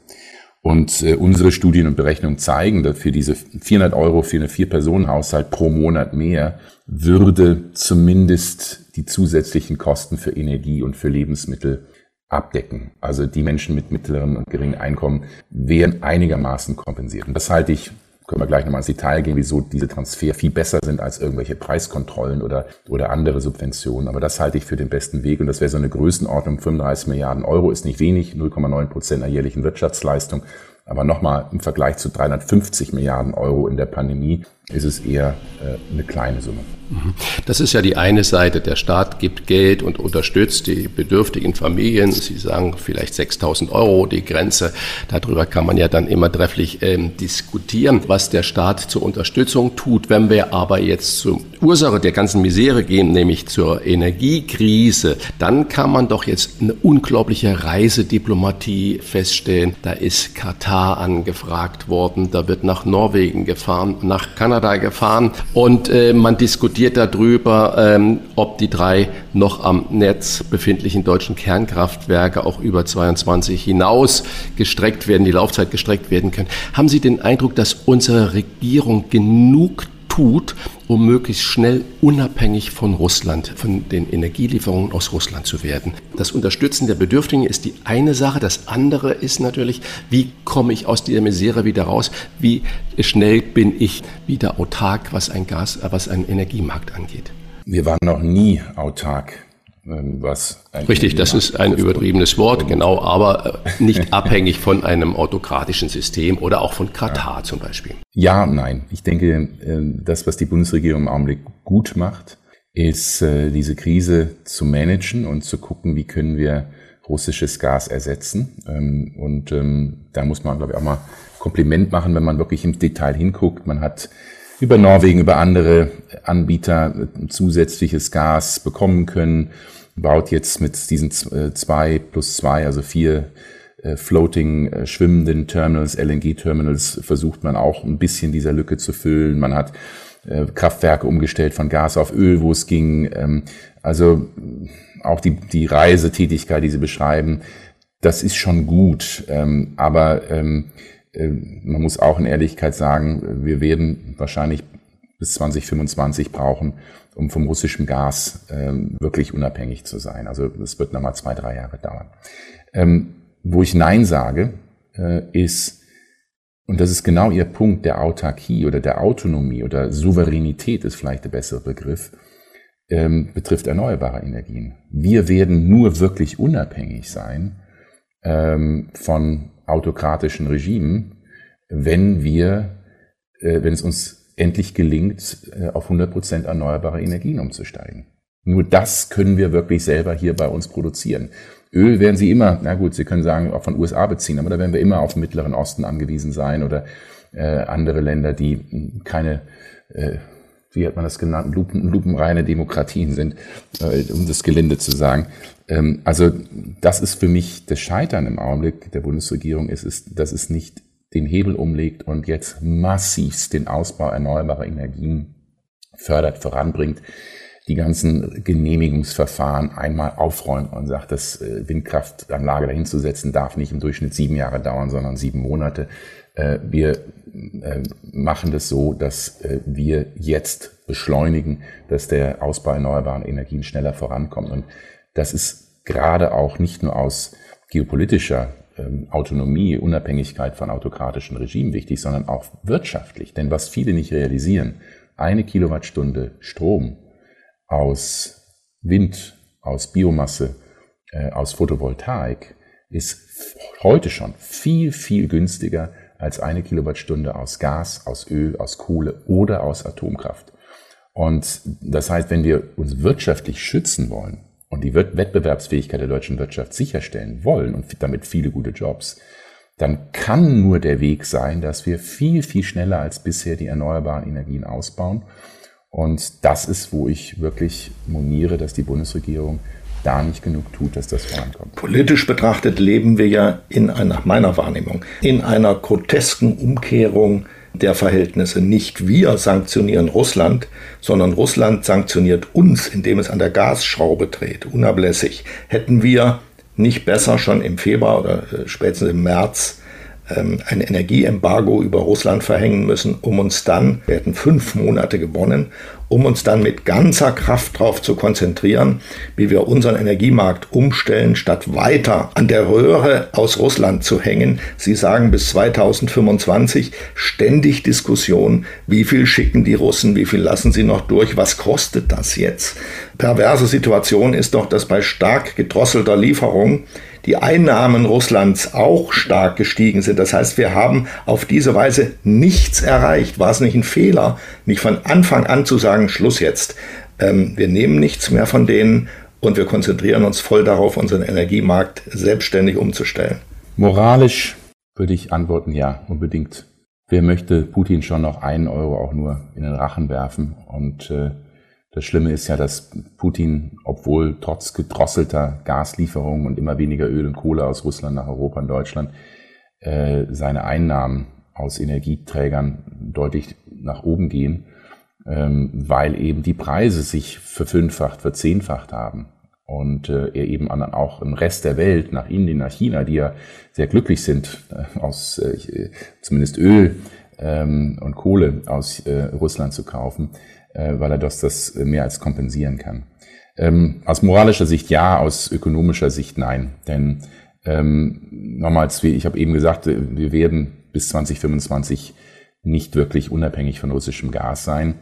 [SPEAKER 5] Und äh, unsere Studien und Berechnungen zeigen, dass für diese 400 Euro für eine Vier-Personen-Haushalt pro Monat mehr würde zumindest die zusätzlichen Kosten für Energie und für Lebensmittel abdecken. Also die Menschen mit mittlerem und geringem Einkommen wären einigermaßen kompensiert. Und das halte ich können wir gleich nochmal ins Detail gehen, wieso diese Transfer viel besser sind als irgendwelche Preiskontrollen oder, oder andere Subventionen. Aber das halte ich für den besten Weg. Und das wäre so eine Größenordnung. 35 Milliarden Euro ist nicht wenig, 0,9 Prozent der jährlichen Wirtschaftsleistung. Aber nochmal im Vergleich zu 350 Milliarden Euro in der Pandemie ist es eher äh, eine kleine Summe.
[SPEAKER 2] Mhm. Das ist ja die eine Seite. Der Staat gibt Geld und unterstützt die bedürftigen Familien. Sie sagen vielleicht 6000 Euro die Grenze. Darüber kann man ja dann immer trefflich ähm, diskutieren, was der Staat zur Unterstützung tut. Wenn wir aber jetzt zur Ursache der ganzen Misere gehen, nämlich zur Energiekrise, dann kann man doch jetzt eine unglaubliche Reisediplomatie feststellen. Da ist Katar angefragt worden, da wird nach Norwegen gefahren, nach Kanada gefahren und äh, man diskutiert diskutiert darüber, ähm, ob die drei noch am Netz befindlichen deutschen Kernkraftwerke auch über 22 hinaus gestreckt werden, die Laufzeit gestreckt werden können. Haben Sie den Eindruck, dass unsere Regierung genug tut, um möglichst schnell unabhängig von Russland, von den Energielieferungen aus Russland zu werden. Das Unterstützen der Bedürftigen ist die eine Sache. Das andere ist natürlich, wie komme ich aus dieser Misere wieder raus? Wie schnell bin ich wieder autark, was ein Gas, was einen Energiemarkt angeht?
[SPEAKER 5] Wir waren noch nie autark
[SPEAKER 2] was Richtig, das ist ein übertriebenes Wort, genau, aber äh, nicht [LAUGHS] abhängig von einem autokratischen System oder auch von Katar ja. zum Beispiel.
[SPEAKER 5] Ja, nein. Ich denke, äh, das, was die Bundesregierung im Augenblick gut macht, ist äh, diese Krise zu managen und zu gucken, wie können wir russisches Gas ersetzen. Ähm, und ähm, da muss man, glaube ich, auch mal Kompliment machen, wenn man wirklich im Detail hinguckt. Man hat über Norwegen, über andere Anbieter zusätzliches Gas bekommen können, baut jetzt mit diesen äh, zwei plus zwei, also vier äh, floating äh, schwimmenden Terminals, LNG-Terminals, versucht man auch ein bisschen dieser Lücke zu füllen. Man hat Kraftwerke umgestellt von Gas auf Öl, wo es ging. Ähm, also auch die, die Reisetätigkeit, die Sie beschreiben, das ist schon gut. Ähm, aber ähm, äh, man muss auch in Ehrlichkeit sagen, wir werden wahrscheinlich bis 2025 brauchen, um vom russischen Gas ähm, wirklich unabhängig zu sein. Also es wird nochmal zwei, drei Jahre dauern. Ähm, wo ich Nein sage, äh, ist, und das ist genau Ihr Punkt der Autarkie oder der Autonomie oder Souveränität ist vielleicht der bessere Begriff, ähm, betrifft erneuerbare Energien. Wir werden nur wirklich unabhängig sein ähm, von autokratischen Regimen, wenn wir, äh, wenn es uns endlich gelingt, äh, auf 100 Prozent erneuerbare Energien umzusteigen. Nur das können wir wirklich selber hier bei uns produzieren. Öl werden Sie immer, na gut, Sie können sagen, auch von USA beziehen, aber da werden wir immer auf den Mittleren Osten angewiesen sein oder äh, andere Länder, die keine, äh, wie hat man das genannt, Lupen, lupenreine Demokratien sind, äh, um das gelinde zu sagen. Ähm, also das ist für mich das Scheitern im Augenblick der Bundesregierung, ist, ist, dass es nicht den Hebel umlegt und jetzt massivst den Ausbau erneuerbarer Energien fördert, voranbringt, die ganzen Genehmigungsverfahren einmal aufräumt und sagt, dass äh, Windkraftanlage dahinzusetzen darf nicht im Durchschnitt sieben Jahre dauern, sondern sieben Monate. Äh, wir machen das so, dass wir jetzt beschleunigen, dass der Ausbau erneuerbarer Energien schneller vorankommt. Und das ist gerade auch nicht nur aus geopolitischer ähm, Autonomie, Unabhängigkeit von autokratischen Regimen wichtig, sondern auch wirtschaftlich. Denn was viele nicht realisieren, eine Kilowattstunde Strom aus Wind, aus Biomasse, äh, aus Photovoltaik ist heute schon viel, viel günstiger als eine Kilowattstunde aus Gas, aus Öl, aus Kohle oder aus Atomkraft. Und das heißt, wenn wir uns wirtschaftlich schützen wollen, und die Wettbewerbsfähigkeit der deutschen Wirtschaft sicherstellen wollen und damit viele gute Jobs, dann kann nur der Weg sein, dass wir viel, viel schneller als bisher die erneuerbaren Energien ausbauen. Und das ist, wo ich wirklich moniere, dass die Bundesregierung da nicht genug tut, dass das vorankommt.
[SPEAKER 1] Politisch betrachtet leben wir ja in einer, nach meiner Wahrnehmung, in einer grotesken Umkehrung der Verhältnisse. Nicht wir sanktionieren Russland, sondern Russland sanktioniert uns, indem es an der Gasschraube dreht, unablässig. Hätten wir nicht besser schon im Februar oder äh, spätestens im März ähm, ein Energieembargo über Russland verhängen müssen, um uns dann, wir hätten fünf Monate gewonnen, um uns dann mit ganzer Kraft darauf zu konzentrieren, wie wir unseren Energiemarkt umstellen, statt weiter an der Röhre aus Russland zu hängen. Sie sagen bis 2025 ständig Diskussion, wie viel schicken die Russen, wie viel lassen sie noch durch, was kostet das jetzt? Perverse Situation ist doch, dass bei stark gedrosselter Lieferung die Einnahmen Russlands auch stark gestiegen sind. Das heißt, wir haben auf diese Weise nichts erreicht. War es nicht ein Fehler, nicht von Anfang an zu sagen, Schluss jetzt. Ähm, wir nehmen nichts mehr von denen und wir konzentrieren uns voll darauf, unseren Energiemarkt selbstständig umzustellen.
[SPEAKER 5] Moralisch würde ich antworten, ja, unbedingt. Wer möchte Putin schon noch einen Euro auch nur in den Rachen werfen? Und äh, das Schlimme ist ja, dass Putin, obwohl trotz gedrosselter Gaslieferungen und immer weniger Öl und Kohle aus Russland nach Europa und Deutschland, äh, seine Einnahmen aus Energieträgern deutlich nach oben gehen, ähm, weil eben die Preise sich verfünffacht, verzehnfacht haben. Und äh, er eben auch im Rest der Welt, nach Indien, nach China, die ja sehr glücklich sind, äh, aus äh, zumindest Öl ähm, und Kohle aus äh, Russland zu kaufen, äh, weil er das, das mehr als kompensieren kann. Ähm, aus moralischer Sicht ja, aus ökonomischer Sicht nein. Denn ähm, nochmals, wie ich habe eben gesagt, wir werden bis 2025 nicht wirklich unabhängig von russischem Gas sein.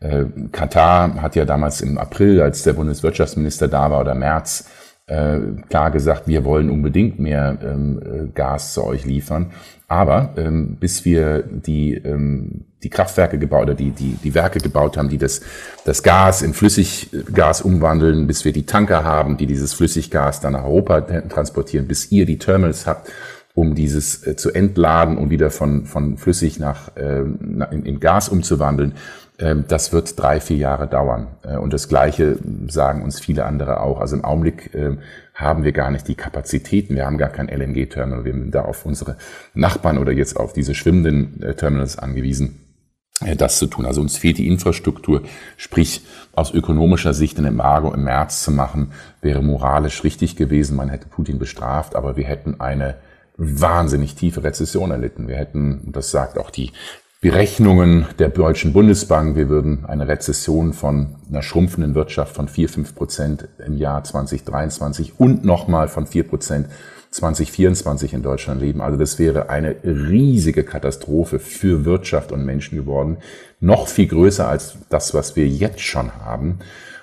[SPEAKER 5] Äh, Katar hat ja damals im April, als der Bundeswirtschaftsminister da war, oder März, äh, klar gesagt, wir wollen unbedingt mehr ähm, äh, Gas zu euch liefern. Aber ähm, bis wir die, ähm, die Kraftwerke gebaut oder die, die, die Werke gebaut haben, die das, das Gas in Flüssiggas umwandeln, bis wir die Tanker haben, die dieses Flüssiggas dann nach Europa transportieren, bis ihr die Terminals habt, um dieses äh, zu entladen und wieder von, von flüssig nach, äh, in, in Gas umzuwandeln, ähm, das wird drei, vier Jahre dauern. Äh, und das Gleiche sagen uns viele andere auch. Also im Augenblick ähm, haben wir gar nicht die Kapazitäten. Wir haben gar kein LNG-Terminal. Wir sind da auf unsere Nachbarn oder jetzt auf diese schwimmenden äh, Terminals angewiesen, äh, das zu tun. Also uns fehlt die Infrastruktur. Sprich, aus ökonomischer Sicht ein Embargo im März zu machen, wäre moralisch richtig gewesen. Man hätte Putin bestraft, aber wir hätten eine wahnsinnig tiefe Rezession erlitten. Wir hätten, das sagt auch die Berechnungen der Deutschen Bundesbank, wir würden eine Rezession von einer schrumpfenden Wirtschaft von 4, 5 Prozent im Jahr 2023 und nochmal von 4 Prozent 2024 in Deutschland leben. Also das wäre eine riesige Katastrophe für Wirtschaft und Menschen geworden. Noch viel größer als das, was wir jetzt schon haben.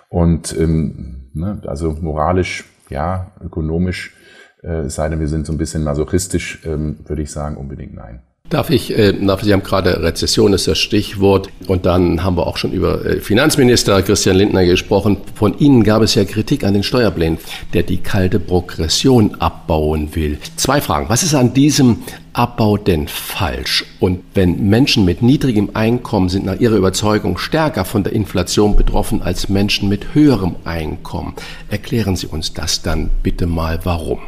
[SPEAKER 5] Und ähm, ne, also moralisch, ja, ökonomisch, äh, sei denn wir sind so ein bisschen masochistisch, ähm, würde ich sagen, unbedingt nein.
[SPEAKER 2] Darf ich, äh, Sie haben gerade Rezession ist das Stichwort und dann haben wir auch schon über äh, Finanzminister Christian Lindner gesprochen. Von Ihnen gab es ja Kritik an den Steuerplänen, der die kalte Progression abbauen will. Zwei Fragen. Was ist an diesem Abbau denn falsch? Und wenn Menschen mit niedrigem Einkommen sind nach Ihrer Überzeugung stärker von der Inflation betroffen als Menschen mit höherem Einkommen, erklären Sie uns das dann bitte mal warum.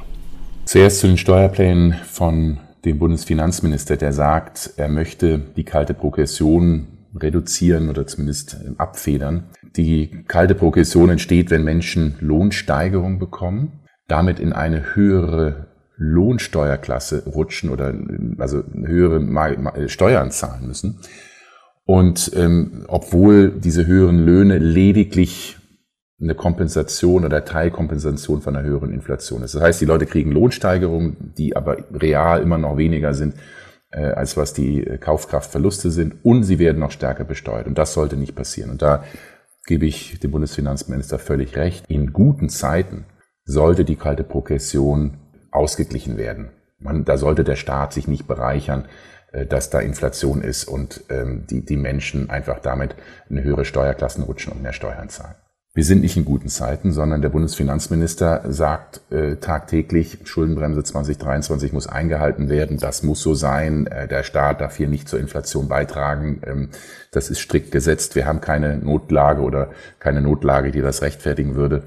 [SPEAKER 5] Zuerst zu den Steuerplänen von dem Bundesfinanzminister, der sagt, er möchte die kalte Progression reduzieren oder zumindest abfedern. Die kalte Progression entsteht, wenn Menschen Lohnsteigerung bekommen, damit in eine höhere Lohnsteuerklasse rutschen oder also höhere Steuern zahlen müssen. Und ähm, obwohl diese höheren Löhne lediglich eine Kompensation oder Teilkompensation von einer höheren Inflation ist. Das heißt, die Leute kriegen Lohnsteigerungen, die aber real immer noch weniger sind, äh, als was die Kaufkraftverluste sind und sie werden noch stärker besteuert. Und das sollte nicht passieren. Und da gebe ich dem Bundesfinanzminister völlig recht. In guten Zeiten sollte die kalte Progression ausgeglichen werden. Man, da sollte der Staat sich nicht bereichern, äh, dass da Inflation ist und ähm, die, die Menschen einfach damit eine höhere Steuerklassen rutschen und mehr Steuern zahlen. Wir sind nicht in guten Zeiten, sondern der Bundesfinanzminister sagt äh, tagtäglich, Schuldenbremse 2023 muss eingehalten werden, das muss so sein, äh, der Staat darf hier nicht zur Inflation beitragen, ähm, das ist strikt gesetzt, wir haben keine Notlage oder keine Notlage, die das rechtfertigen würde.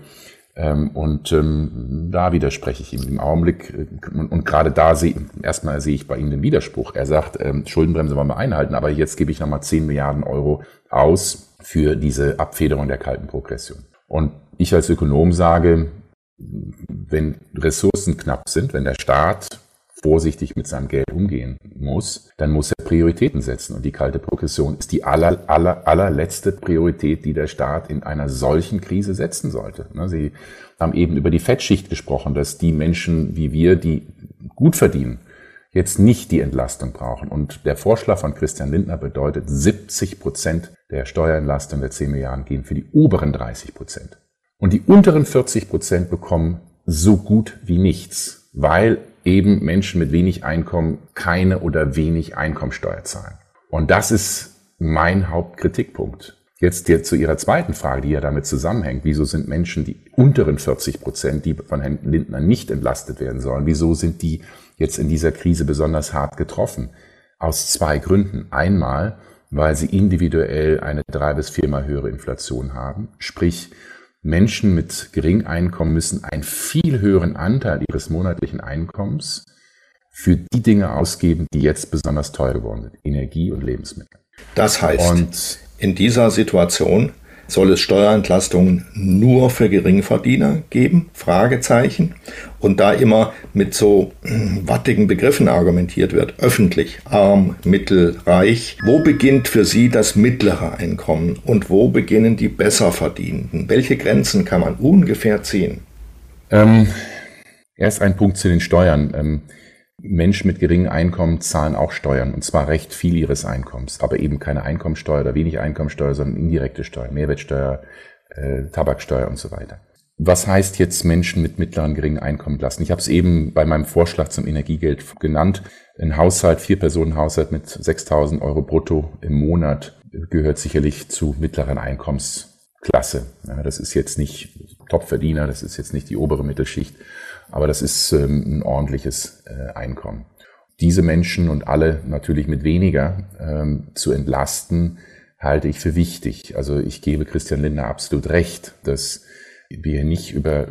[SPEAKER 5] Ähm, und ähm, da widerspreche ich ihm im Augenblick. Äh, und, und gerade da sehe erstmal sehe ich bei ihm den Widerspruch. Er sagt, ähm, Schuldenbremse wollen wir einhalten, aber jetzt gebe ich nochmal 10 Milliarden Euro aus für diese Abfederung der kalten Progression. Und ich als Ökonom sage, wenn Ressourcen knapp sind, wenn der Staat vorsichtig mit seinem Geld umgehen muss, dann muss er Prioritäten setzen. Und die kalte Progression ist die aller, aller, allerletzte Priorität, die der Staat in einer solchen Krise setzen sollte. Ne, Sie haben eben über die Fettschicht gesprochen, dass die Menschen wie wir, die gut verdienen, jetzt nicht die Entlastung brauchen. Und der Vorschlag von Christian Lindner bedeutet, 70 Prozent der Steuerentlastung der 10 Milliarden gehen für die oberen 30 Prozent. Und die unteren 40 Prozent bekommen so gut wie nichts, weil eben Menschen mit wenig Einkommen keine oder wenig Einkommensteuer zahlen. Und das ist mein Hauptkritikpunkt. Jetzt hier zu Ihrer zweiten Frage, die ja damit zusammenhängt. Wieso sind Menschen, die unteren 40 Prozent, die von Herrn Lindner nicht entlastet werden sollen, wieso sind die jetzt in dieser Krise besonders hart getroffen. Aus zwei Gründen. Einmal, weil sie individuell eine drei bis viermal höhere Inflation haben. Sprich, Menschen mit geringem Einkommen müssen einen viel höheren Anteil ihres monatlichen Einkommens für die Dinge ausgeben, die jetzt besonders teuer geworden sind. Energie und Lebensmittel.
[SPEAKER 1] Das heißt, und in dieser Situation soll es Steuerentlastungen nur für Geringverdiener geben? Fragezeichen. Und da immer mit so hm, wattigen Begriffen argumentiert wird, öffentlich, arm, mittel, reich, wo beginnt für Sie das mittlere Einkommen und wo beginnen die Besserverdienenden? Welche Grenzen kann man ungefähr ziehen?
[SPEAKER 5] Ähm, erst ein Punkt zu den Steuern. Ähm, Menschen mit geringem Einkommen zahlen auch Steuern, und zwar recht viel ihres Einkommens, aber eben keine Einkommensteuer oder wenig Einkommensteuer, sondern indirekte Steuer, Mehrwertsteuer, äh, Tabaksteuer und so weiter. Was heißt jetzt Menschen mit mittleren geringen Einkommen lassen? Ich habe es eben bei meinem Vorschlag zum Energiegeld genannt. Ein Haushalt, vier Personen Haushalt mit 6.000 Euro brutto im Monat gehört sicherlich zu mittleren Einkommensklasse. Ja, das ist jetzt nicht Topverdiener, das ist jetzt nicht die obere Mittelschicht, aber das ist ähm, ein ordentliches äh, Einkommen. Diese Menschen und alle natürlich mit weniger ähm, zu entlasten, halte ich für wichtig. Also ich gebe Christian Lindner absolut recht, dass wir nicht über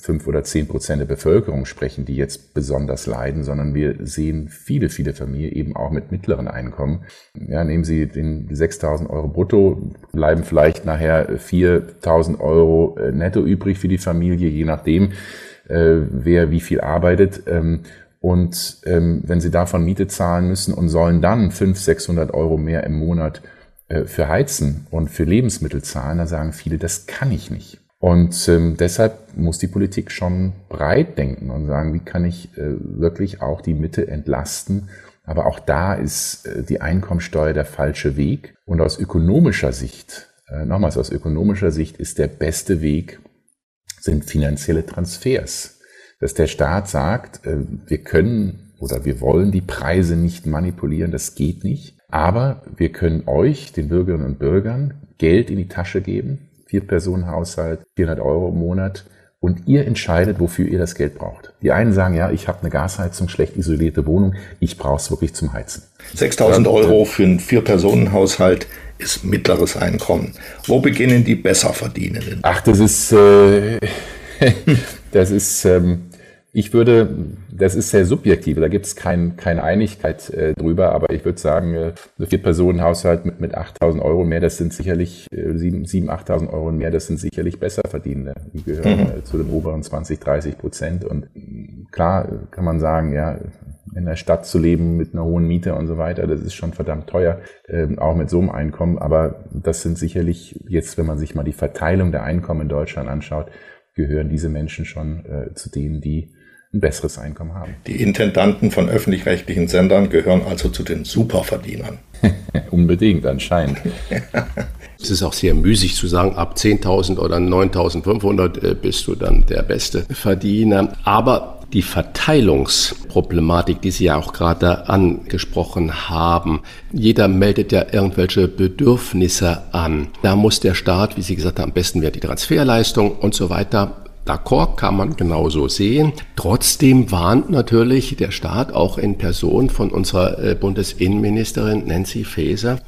[SPEAKER 5] fünf oder zehn Prozent der Bevölkerung sprechen, die jetzt besonders leiden, sondern wir sehen viele, viele Familien eben auch mit mittleren Einkommen. Ja, nehmen Sie den 6.000 Euro brutto, bleiben vielleicht nachher 4.000 Euro äh, netto übrig für die Familie, je nachdem, äh, wer wie viel arbeitet. Ähm, und ähm, wenn Sie davon Miete zahlen müssen und sollen dann 500, 600 Euro mehr im Monat äh, für Heizen und für Lebensmittel zahlen, dann sagen viele, das kann ich nicht. Und ähm, deshalb muss die Politik schon breit denken und sagen, wie kann ich äh, wirklich auch die Mitte entlasten. Aber auch da ist äh, die Einkommensteuer der falsche Weg. Und aus ökonomischer Sicht, äh, nochmals aus ökonomischer Sicht ist der beste Weg, sind finanzielle Transfers. Dass der Staat sagt, äh, wir können oder wir wollen die Preise nicht manipulieren, das geht nicht. Aber wir können euch, den Bürgerinnen und Bürgern, Geld in die Tasche geben, Vier-Personen-Haushalt, 400 Euro im Monat. Und ihr entscheidet, wofür ihr das Geld braucht. Die einen sagen, ja, ich habe eine Gasheizung, schlecht isolierte Wohnung, ich brauche es wirklich zum Heizen.
[SPEAKER 1] 6000 Euro für einen Vier-Personen-Haushalt ist mittleres Einkommen. Wo beginnen die Besserverdienenden?
[SPEAKER 5] Ach, das ist, äh, [LAUGHS] das ist, ähm, ich würde, das ist sehr subjektiv, da gibt es kein, keine Einigkeit äh, drüber, aber ich würde sagen, äh, ein Vier-Personen-Haushalt mit, mit 8.000 Euro mehr, das sind sicherlich, äh, 7.000, 8.000 Euro mehr, das sind sicherlich Besserverdienende. Die gehören mhm. äh, zu den oberen 20, 30 Prozent. Und klar kann man sagen, ja, in der Stadt zu leben mit einer hohen Miete und so weiter, das ist schon verdammt teuer, äh, auch mit so einem Einkommen. Aber das sind sicherlich jetzt, wenn man sich mal die Verteilung der Einkommen in Deutschland anschaut, gehören diese Menschen schon äh, zu denen, die ein besseres Einkommen haben.
[SPEAKER 1] Die Intendanten von öffentlich-rechtlichen Sendern gehören also zu den Superverdienern. [LAUGHS]
[SPEAKER 5] Unbedingt, anscheinend. [LAUGHS]
[SPEAKER 2] es ist auch sehr müßig zu sagen, ab 10.000 oder 9.500 äh, bist du dann der beste Verdiener. Aber die Verteilungsproblematik, die Sie ja auch gerade angesprochen haben. Jeder meldet ja irgendwelche Bedürfnisse an. Da muss der Staat, wie Sie gesagt haben, am besten wäre die Transferleistung und so weiter D'accord, kann man genauso sehen. Trotzdem warnt natürlich der Staat auch in Person von unserer äh, Bundesinnenministerin Nancy Faeser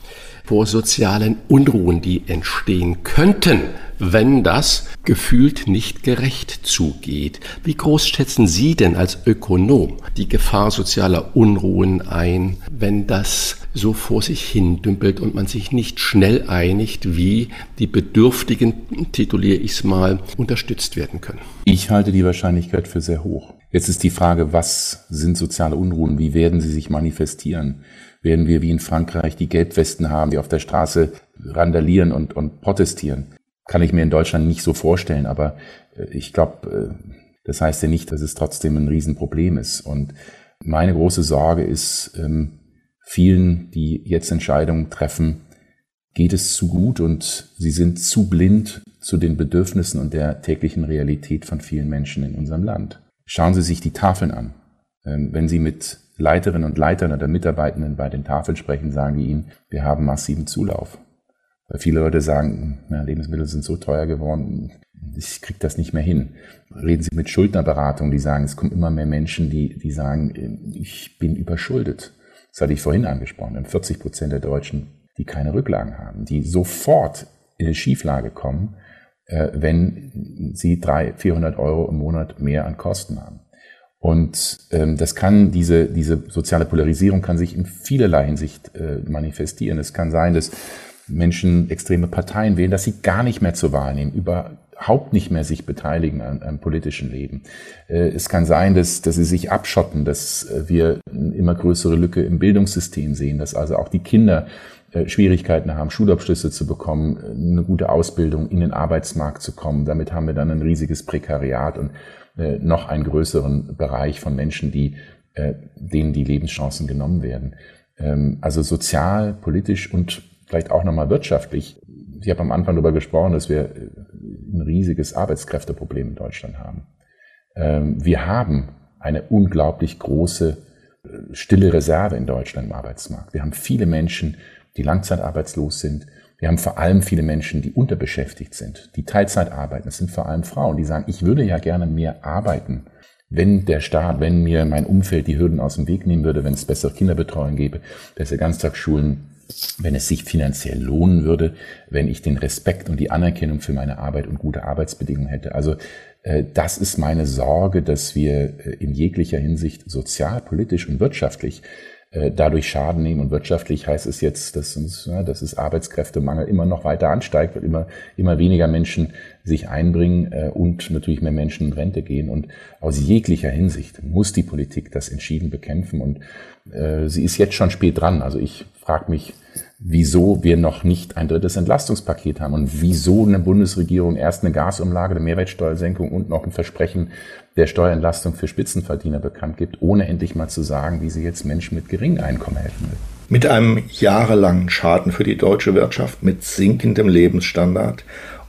[SPEAKER 2] vor sozialen Unruhen, die entstehen könnten, wenn das gefühlt nicht gerecht zugeht. Wie groß schätzen Sie denn als Ökonom die Gefahr sozialer Unruhen ein, wenn das so vor sich hin dümpelt und man sich nicht schnell einigt, wie die Bedürftigen, tituliere ich es mal, unterstützt werden können?
[SPEAKER 5] Ich halte die Wahrscheinlichkeit für sehr hoch. Jetzt ist die Frage, was sind soziale Unruhen? Wie werden sie sich manifestieren? Werden wir wie in Frankreich die Gelbwesten haben, die auf der Straße randalieren und, und protestieren? Kann ich mir in Deutschland nicht so vorstellen, aber äh, ich glaube, äh, das heißt ja nicht, dass es trotzdem ein Riesenproblem ist. Und meine große Sorge ist, ähm, vielen, die jetzt Entscheidungen treffen, geht es zu gut und sie sind zu blind zu den Bedürfnissen und der täglichen Realität von vielen Menschen in unserem Land. Schauen Sie sich die Tafeln an. Ähm, wenn Sie mit Leiterinnen und Leitern oder Mitarbeitenden bei den Tafeln sprechen, sagen die Ihnen, wir haben massiven Zulauf. Weil viele Leute sagen, na, Lebensmittel sind so teuer geworden, ich kriege das nicht mehr hin. Reden Sie mit Schuldnerberatung, die sagen, es kommen immer mehr Menschen, die, die sagen, ich bin überschuldet. Das hatte ich vorhin angesprochen. Wir haben 40 Prozent der Deutschen, die keine Rücklagen haben, die sofort in eine Schieflage kommen, äh, wenn sie 300, 400 Euro im Monat mehr an Kosten haben. Und ähm, das kann, diese, diese soziale Polarisierung kann sich in vielerlei Hinsicht äh, manifestieren. Es kann sein, dass Menschen extreme Parteien wählen, dass sie gar nicht mehr zur Wahl nehmen, überhaupt nicht mehr sich beteiligen am, am politischen Leben. Äh, es kann sein, dass, dass sie sich abschotten, dass äh, wir eine immer größere Lücke im Bildungssystem sehen, dass also auch die Kinder äh, Schwierigkeiten haben, Schulabschlüsse zu bekommen, eine gute Ausbildung in den Arbeitsmarkt zu kommen. Damit haben wir dann ein riesiges Prekariat und noch einen größeren Bereich von Menschen, die denen die Lebenschancen genommen werden. Ähm, also sozial, politisch und vielleicht auch nochmal wirtschaftlich. Ich habe am Anfang darüber gesprochen, dass wir äh, ein riesiges Arbeitskräfteproblem in Deutschland haben. Ähm, wir haben eine unglaublich große äh, stille Reserve in Deutschland im Arbeitsmarkt. Wir haben viele Menschen, die langzeitarbeitslos sind. Wir haben vor allem viele Menschen, die unterbeschäftigt sind, die Teilzeit arbeiten. Das sind vor allem Frauen, die sagen, ich würde ja gerne mehr arbeiten. Wenn der Staat, wenn mir mein Umfeld die Hürden aus dem Weg nehmen würde, wenn es bessere Kinderbetreuung gäbe, bessere Ganztagsschulen, wenn es sich finanziell lohnen würde, wenn ich den Respekt und die Anerkennung für meine Arbeit und gute Arbeitsbedingungen hätte. Also äh, das ist meine Sorge, dass wir äh, in jeglicher Hinsicht sozial, politisch und wirtschaftlich dadurch Schaden nehmen. Und wirtschaftlich heißt es jetzt, dass uns, dass es Arbeitskräftemangel immer noch weiter ansteigt, weil immer, immer weniger Menschen sich einbringen äh, und natürlich mehr Menschen in Rente gehen. Und aus jeglicher Hinsicht muss die Politik das entschieden bekämpfen. Und äh, sie ist jetzt schon spät dran. Also ich frage mich, wieso wir noch nicht ein drittes Entlastungspaket haben und wieso eine Bundesregierung erst eine Gasumlage, eine Mehrwertsteuersenkung und noch ein Versprechen der Steuerentlastung für Spitzenverdiener bekannt gibt, ohne endlich mal zu sagen, wie sie jetzt Menschen mit geringem Einkommen helfen will.
[SPEAKER 1] Mit einem jahrelangen Schaden für die deutsche Wirtschaft, mit sinkendem Lebensstandard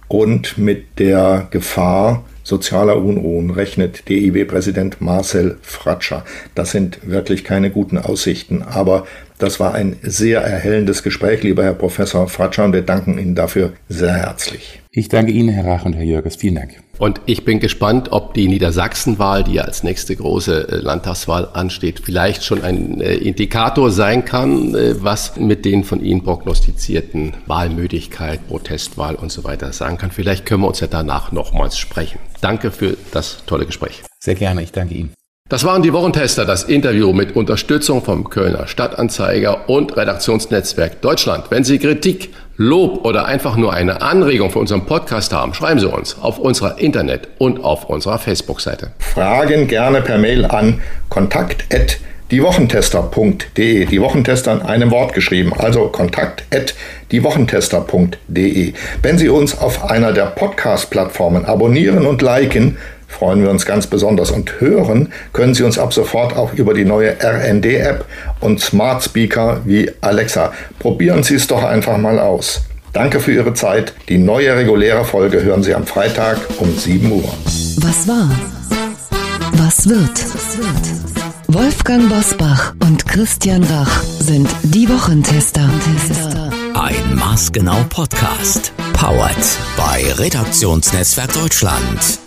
[SPEAKER 1] und mit der Gefahr sozialer Unruhen rechnet DIW-Präsident Marcel Fratscher. Das sind wirklich keine guten Aussichten, aber das war ein sehr erhellendes Gespräch, lieber Herr Professor Fratscher, und wir danken Ihnen dafür sehr herzlich.
[SPEAKER 5] Ich danke Ihnen, Herr Rach und Herr Jürges. Vielen Dank.
[SPEAKER 2] Und ich bin gespannt, ob die Niedersachsenwahl, die ja als nächste große äh, Landtagswahl ansteht, vielleicht schon ein äh, Indikator sein kann, äh, was mit den von Ihnen prognostizierten Wahlmöglichkeit, Protestwahl und so weiter sagen kann. Vielleicht können wir uns ja danach nochmals sprechen. Danke für das tolle Gespräch.
[SPEAKER 5] Sehr gerne, ich danke Ihnen.
[SPEAKER 2] Das waren die Wochentester, das Interview mit Unterstützung vom Kölner Stadtanzeiger und Redaktionsnetzwerk Deutschland. Wenn Sie Kritik, Lob oder einfach nur eine Anregung für unseren Podcast haben, schreiben Sie uns auf unserer Internet- und auf unserer Facebook-Seite.
[SPEAKER 1] Fragen gerne per Mail an kontakt@ diewochentester.de. Die Wochentester in einem Wort geschrieben, also kontakt at diewochentester.de. Wenn Sie uns auf einer der Podcast-Plattformen abonnieren und liken, freuen wir uns ganz besonders. Und hören können Sie uns ab sofort auch über die neue RND-App und Smart Speaker wie Alexa. Probieren Sie es doch einfach mal aus. Danke für Ihre Zeit. Die neue reguläre Folge hören Sie am Freitag um 7 Uhr.
[SPEAKER 6] Was war? Was wird? Wolfgang Bosbach und Christian Rach sind die Wochentester.
[SPEAKER 4] Ein maßgenau Podcast. Powered bei Redaktionsnetzwerk Deutschland